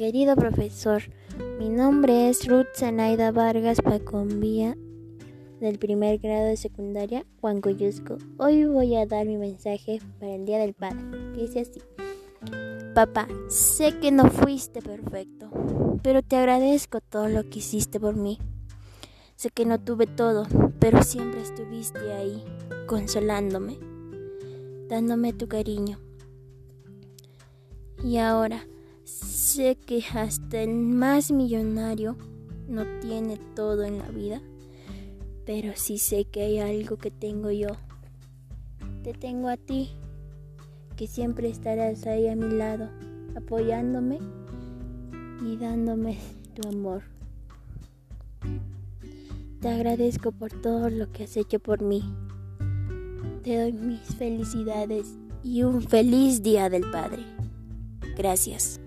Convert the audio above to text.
Querido profesor, mi nombre es Ruth Zanaida Vargas Pacombía del primer grado de secundaria Huancuyusco. Hoy voy a dar mi mensaje para el Día del Padre. Dice así. Papá, sé que no fuiste perfecto, pero te agradezco todo lo que hiciste por mí. Sé que no tuve todo, pero siempre estuviste ahí, consolándome, dándome tu cariño. Y ahora, sé que hasta el más millonario no tiene todo en la vida, pero sí sé que hay algo que tengo yo. Te tengo a ti, que siempre estarás ahí a mi lado, apoyándome y dándome tu amor. Te agradezco por todo lo que has hecho por mí. Te doy mis felicidades y un feliz día del Padre. Gracias.